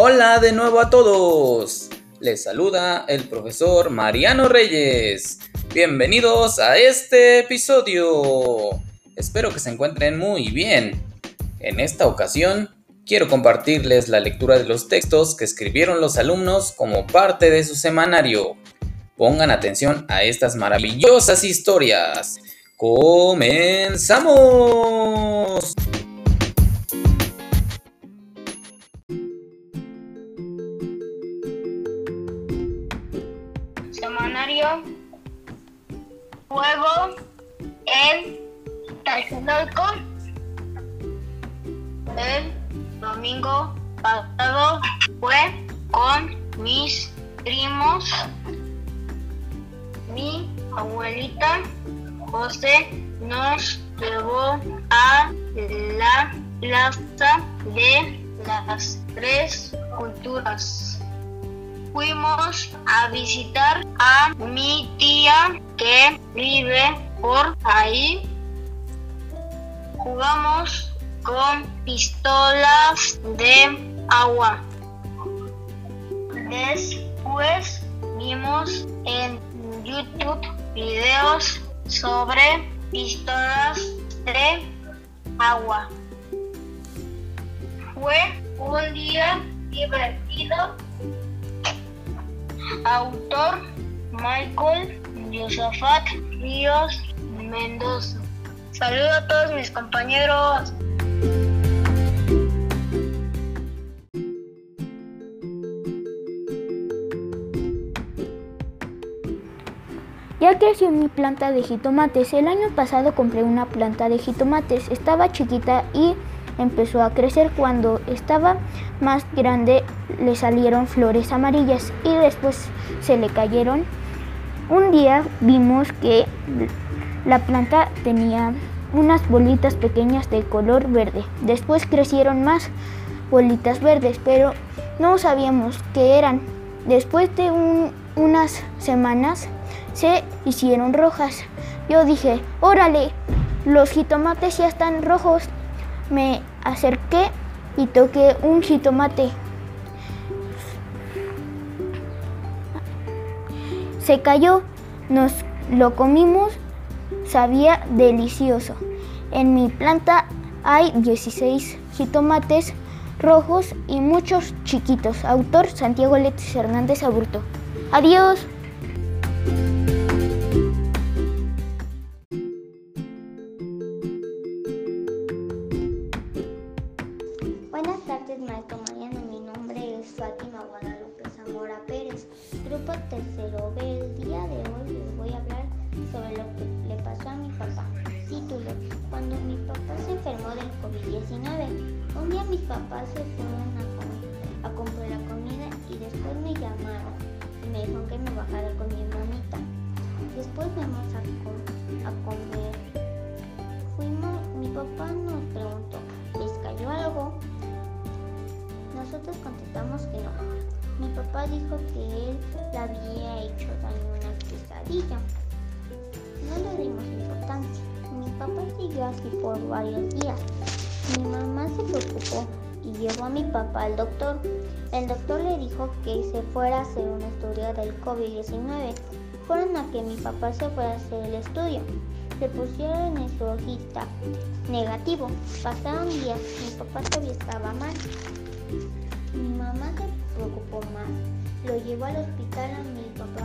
Hola de nuevo a todos. Les saluda el profesor Mariano Reyes. Bienvenidos a este episodio. Espero que se encuentren muy bien. En esta ocasión quiero compartirles la lectura de los textos que escribieron los alumnos como parte de su semanario. Pongan atención a estas maravillosas historias. ¡Comenzamos! Plaza de las tres culturas. Fuimos a visitar a mi tía que vive por ahí. Jugamos con pistolas de agua. Después vimos en YouTube videos sobre pistolas de agua. Fue un día divertido. Autor Michael Josafat Ríos Mendoza. Saludos a todos mis compañeros. Ya creció mi planta de jitomates. El año pasado compré una planta de jitomates. Estaba chiquita y empezó a crecer. Cuando estaba más grande le salieron flores amarillas y después se le cayeron. Un día vimos que la planta tenía unas bolitas pequeñas de color verde. Después crecieron más bolitas verdes, pero no sabíamos qué eran. Después de unas semanas se hicieron rojas. Yo dije, órale, los jitomates ya están rojos. Me acerqué y toqué un jitomate. Se cayó, nos lo comimos, sabía delicioso. En mi planta hay 16 jitomates rojos y muchos chiquitos. Autor Santiago Letes Hernández Aburto. Adiós. COVID-19. Un día mis papás se fueron a, a comprar la comida y después me llamaron y me dijeron que me bajara con mi hermanita. Después fuimos a, a comer. Fuimos, mi papá nos preguntó, ¿les cayó algo? Nosotros contestamos que no. Mi papá dijo que él le había hecho daño una quesadilla. No le dimos importancia. Mi papá siguió así por varios días. Mi mamá se preocupó y llevó a mi papá al doctor. El doctor le dijo que se fuera a hacer un estudio del COVID-19. Fueron a que mi papá se fuera a hacer el estudio. Le pusieron en su hojita negativo. Pasaron días. Mi papá todavía estaba mal. Mi mamá se preocupó más. Lo llevó al hospital a mi papá.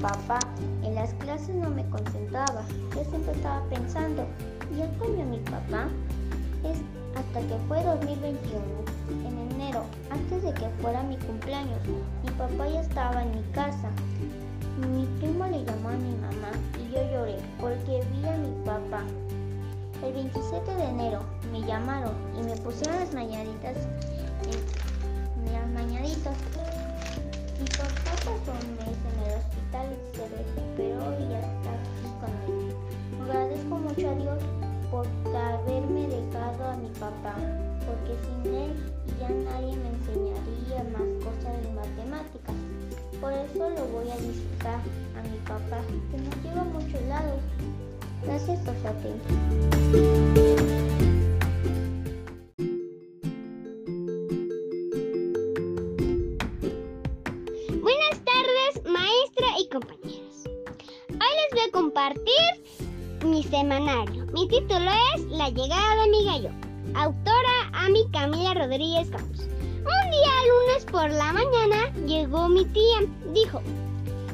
Papá. En las clases no me concentraba. Yo siempre estaba pensando, ¿y comió mi papá? Es hasta que fue 2021, en enero, antes de que fuera mi cumpleaños. Mi papá ya estaba en mi casa. Mi primo le llamó a mi mamá y yo lloré porque vi a mi papá. El 27 de enero me llamaron y me pusieron las mañanitas en las mañanitas. Mi papá pasó un mes en hospital se recuperó y ya está aquí conmigo. Agradezco mucho a Dios por haberme dejado a mi papá, porque sin él ya nadie me enseñaría más cosas de matemáticas. Por eso lo voy a visitar a mi papá, que nos lleva a muchos lados. Gracias por su atención. Título es La llegada de mi gallo. Autora Ami Camila Rodríguez Campos. Un día lunes por la mañana llegó mi tía. Dijo,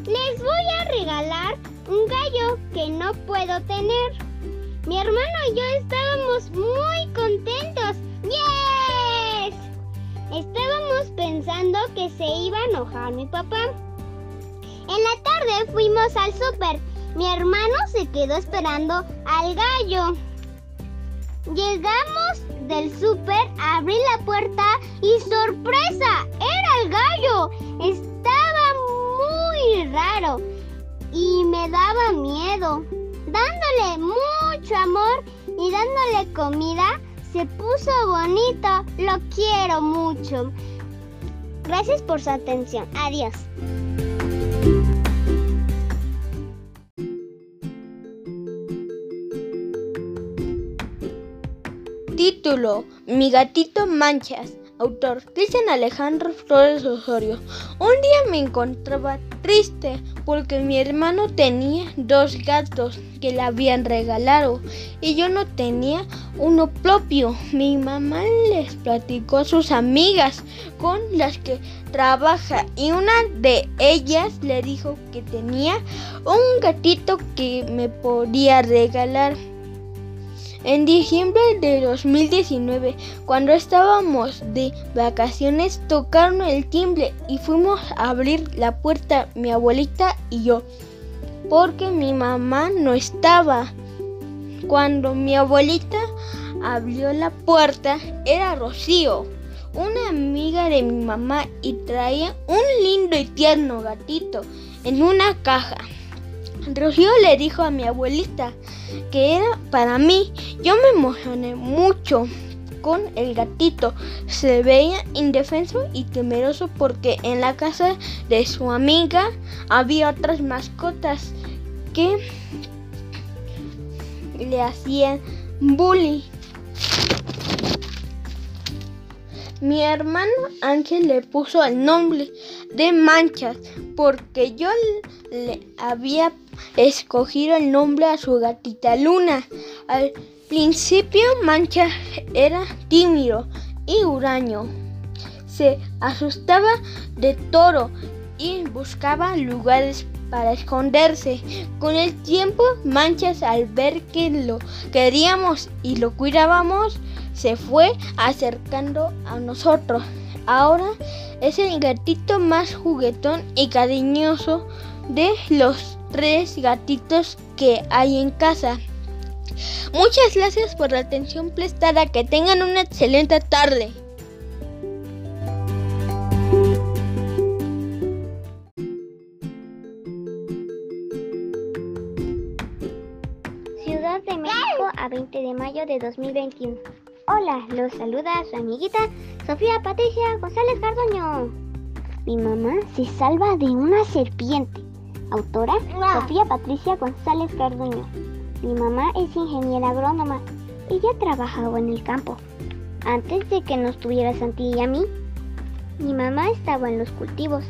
les voy a regalar un gallo que no puedo tener. Mi hermano y yo estábamos muy contentos. ¡Yes! Estábamos pensando que se iba a enojar mi papá. En la tarde fuimos al súper. Mi hermano se quedó esperando al gallo. Llegamos del súper, abrí la puerta y sorpresa, era el gallo. Estaba muy raro y me daba miedo. Dándole mucho amor y dándole comida, se puso bonito. Lo quiero mucho. Gracias por su atención. Adiós. Título: Mi gatito Manchas. Autor: Cristian Alejandro Flores Osorio. Un día me encontraba triste porque mi hermano tenía dos gatos que le habían regalado y yo no tenía uno propio. Mi mamá les platicó a sus amigas con las que trabaja y una de ellas le dijo que tenía un gatito que me podía regalar. En diciembre de 2019, cuando estábamos de vacaciones, tocaron el timbre y fuimos a abrir la puerta mi abuelita y yo, porque mi mamá no estaba. Cuando mi abuelita abrió la puerta, era Rocío, una amiga de mi mamá, y traía un lindo y tierno gatito en una caja. Rocío le dijo a mi abuelita que era para mí. Yo me emocioné mucho con el gatito. Se veía indefenso y temeroso porque en la casa de su amiga había otras mascotas que le hacían bullying. Mi hermano Ángel le puso el nombre de Manchas porque yo le había escogido el nombre a su gatita Luna. Al principio Manchas era tímido y huraño. Se asustaba de todo y buscaba lugares para esconderse. Con el tiempo, Manchas, al ver que lo queríamos y lo cuidábamos, se fue acercando a nosotros. Ahora es el gatito más juguetón y cariñoso de los tres gatitos que hay en casa. Muchas gracias por la atención prestada. Que tengan una excelente tarde. Ciudad de México a 20 de mayo de 2021. Hola, los saluda su amiguita Sofía Patricia González Cardoño. Mi mamá se salva de una serpiente. Autora Sofía Patricia González Cardoño. Mi mamá es ingeniera agrónoma. Ella trabajaba en el campo. Antes de que nos tuviera Santi y a mí, mi mamá estaba en los cultivos.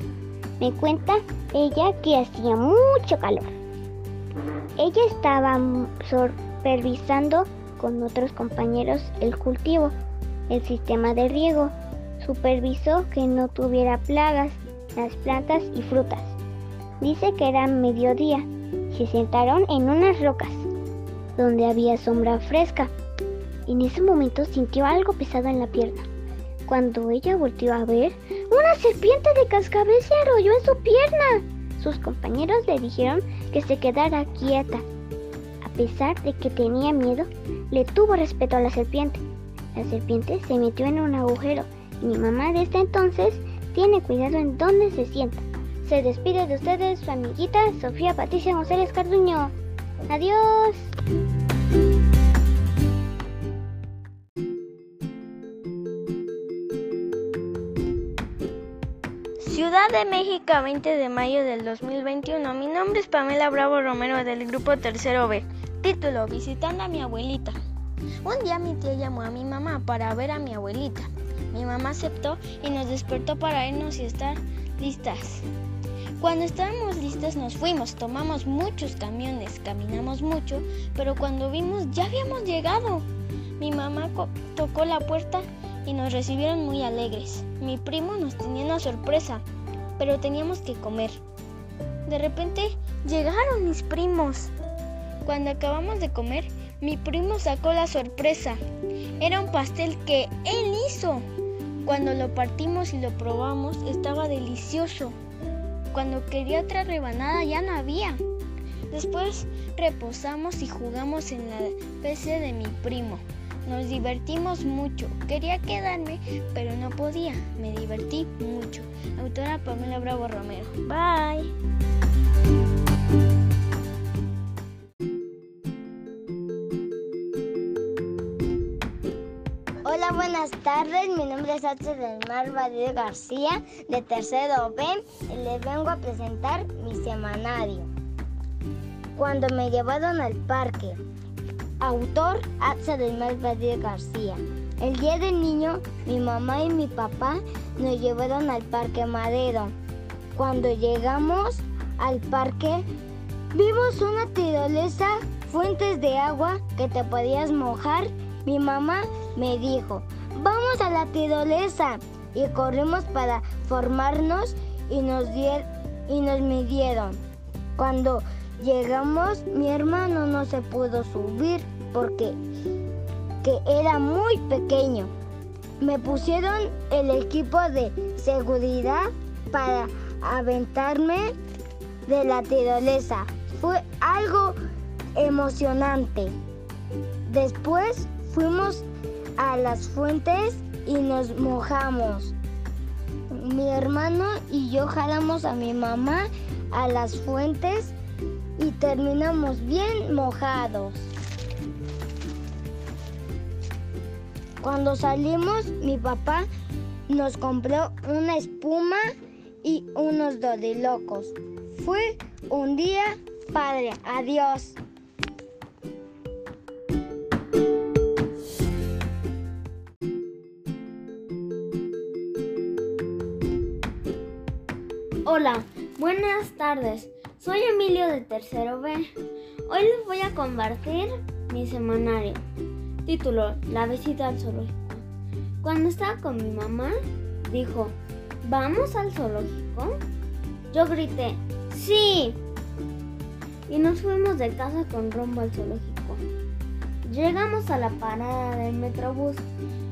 Me cuenta ella que hacía mucho calor. Ella estaba supervisando con otros compañeros el cultivo, el sistema de riego. Supervisó que no tuviera plagas, las plantas y frutas. Dice que era mediodía. Se sentaron en unas rocas, donde había sombra fresca. En ese momento sintió algo pesado en la pierna. Cuando ella volteó a ver, una serpiente de cascabel se arrolló en su pierna. Sus compañeros le dijeron que se quedara quieta. A pesar de que tenía miedo, le tuvo respeto a la serpiente. La serpiente se metió en un agujero y mi mamá desde entonces tiene cuidado en dónde se sienta. Se despide de ustedes su amiguita Sofía Patricia González Carduño. Adiós. Ciudad de México, 20 de mayo del 2021. Mi nombre es Pamela Bravo Romero del grupo Tercero B. Título, visitando a mi abuelita. Un día mi tía llamó a mi mamá para ver a mi abuelita. Mi mamá aceptó y nos despertó para irnos y estar listas. Cuando estábamos listas nos fuimos, tomamos muchos camiones, caminamos mucho, pero cuando vimos ya habíamos llegado. Mi mamá tocó la puerta y nos recibieron muy alegres. Mi primo nos tenía una sorpresa, pero teníamos que comer. De repente llegaron mis primos. Cuando acabamos de comer, mi primo sacó la sorpresa. Era un pastel que él hizo. Cuando lo partimos y lo probamos, estaba delicioso. Cuando quería otra rebanada ya no había. Después reposamos y jugamos en la PC de mi primo. Nos divertimos mucho. Quería quedarme, pero no podía. Me divertí mucho. Autora Pamela Bravo Romero. Bye. Hola, buenas tardes. Mi nombre es Axel del Mar Badía García, de Tercero B, y les vengo a presentar mi semanario. Cuando me llevaron al parque. Autor Atza del Mar García. El día del niño, mi mamá y mi papá nos llevaron al Parque Madero. Cuando llegamos al parque, vimos una tirolesa, fuentes de agua que te podías mojar. Mi mamá me dijo, vamos a la tirolesa. Y corrimos para formarnos y nos, y nos midieron. Cuando Llegamos, mi hermano no se pudo subir porque que era muy pequeño. Me pusieron el equipo de seguridad para aventarme de la tirolesa. Fue algo emocionante. Después fuimos a las fuentes y nos mojamos. Mi hermano y yo jalamos a mi mamá a las fuentes y terminamos bien mojados. Cuando salimos, mi papá nos compró una espuma y unos dorilocos. Fue un día padre. Adiós. Hola, buenas tardes. Soy Emilio de Tercero B. Hoy les voy a compartir mi semanario. Título, La visita al zoológico. Cuando estaba con mi mamá, dijo, ¿vamos al zoológico? Yo grité, ¡sí! Y nos fuimos de casa con rumbo al zoológico. Llegamos a la parada del metrobús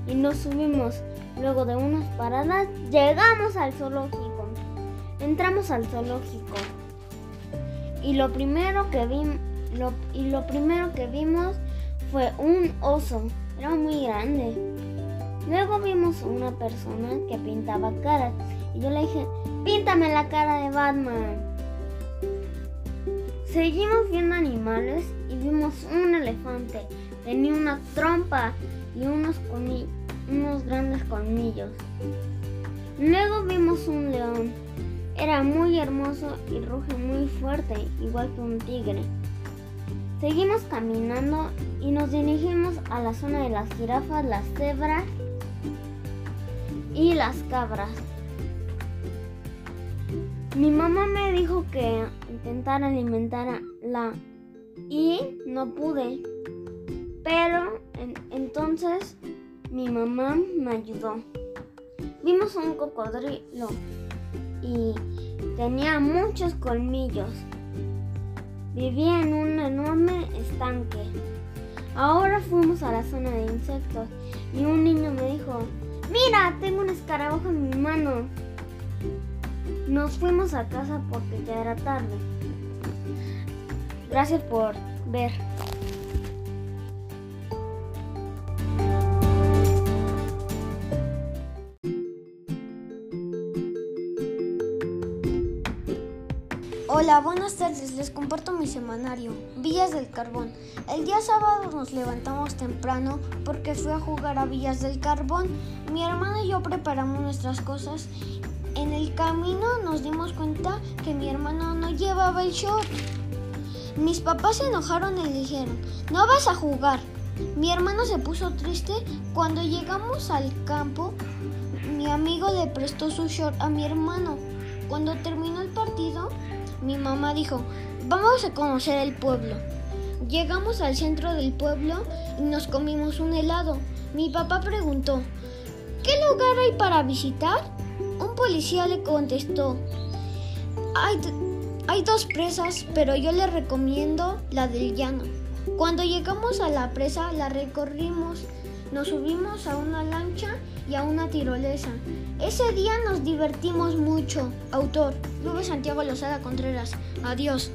y nos subimos. Luego de unas paradas, llegamos al zoológico. Entramos al zoológico y lo primero que vimos fue un oso. Era muy grande. Luego vimos una persona que pintaba caras y yo le dije, píntame la cara de Batman. Seguimos viendo animales y vimos un elefante. Tenía una trompa y unos grandes colmillos. Luego vimos un león era muy hermoso y ruge muy fuerte, igual que un tigre. Seguimos caminando y nos dirigimos a la zona de las jirafas, las cebras y las cabras. Mi mamá me dijo que intentara alimentar la y no pude. Pero entonces mi mamá me ayudó. Vimos un cocodrilo y tenía muchos colmillos. Vivía en un enorme estanque. Ahora fuimos a la zona de insectos y un niño me dijo, mira, tengo un escarabajo en mi mano. Nos fuimos a casa porque ya era tarde. Gracias por ver. Hola, buenas tardes. Les comparto mi semanario, Villas del Carbón. El día sábado nos levantamos temprano porque fui a jugar a Villas del Carbón. Mi hermana y yo preparamos nuestras cosas En el camino nos dimos cuenta que mi hermano no llevaba el short. Mis papás se enojaron y dijeron, no vas a jugar. Mi hermano se puso triste. Cuando llegamos al campo, mi amigo le prestó su short a mi hermano. Cuando terminó el partido, mi mamá dijo, vamos a conocer el pueblo. Llegamos al centro del pueblo y nos comimos un helado. Mi papá preguntó, ¿qué lugar hay para visitar? Un policía le contestó, hay, hay dos presas, pero yo le recomiendo la del llano. Cuando llegamos a la presa, la recorrimos, nos subimos a una lancha y a una tirolesa. Ese día nos divertimos mucho. Autor, Rubén Santiago Lozada Contreras. Adiós.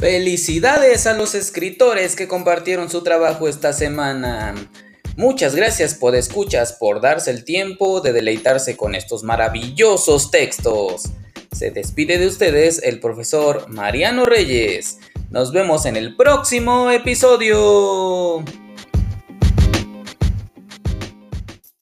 Felicidades a los escritores que compartieron su trabajo esta semana. Muchas gracias por escuchas, por darse el tiempo de deleitarse con estos maravillosos textos. Se despide de ustedes el profesor Mariano Reyes. Nos vemos en el próximo episodio.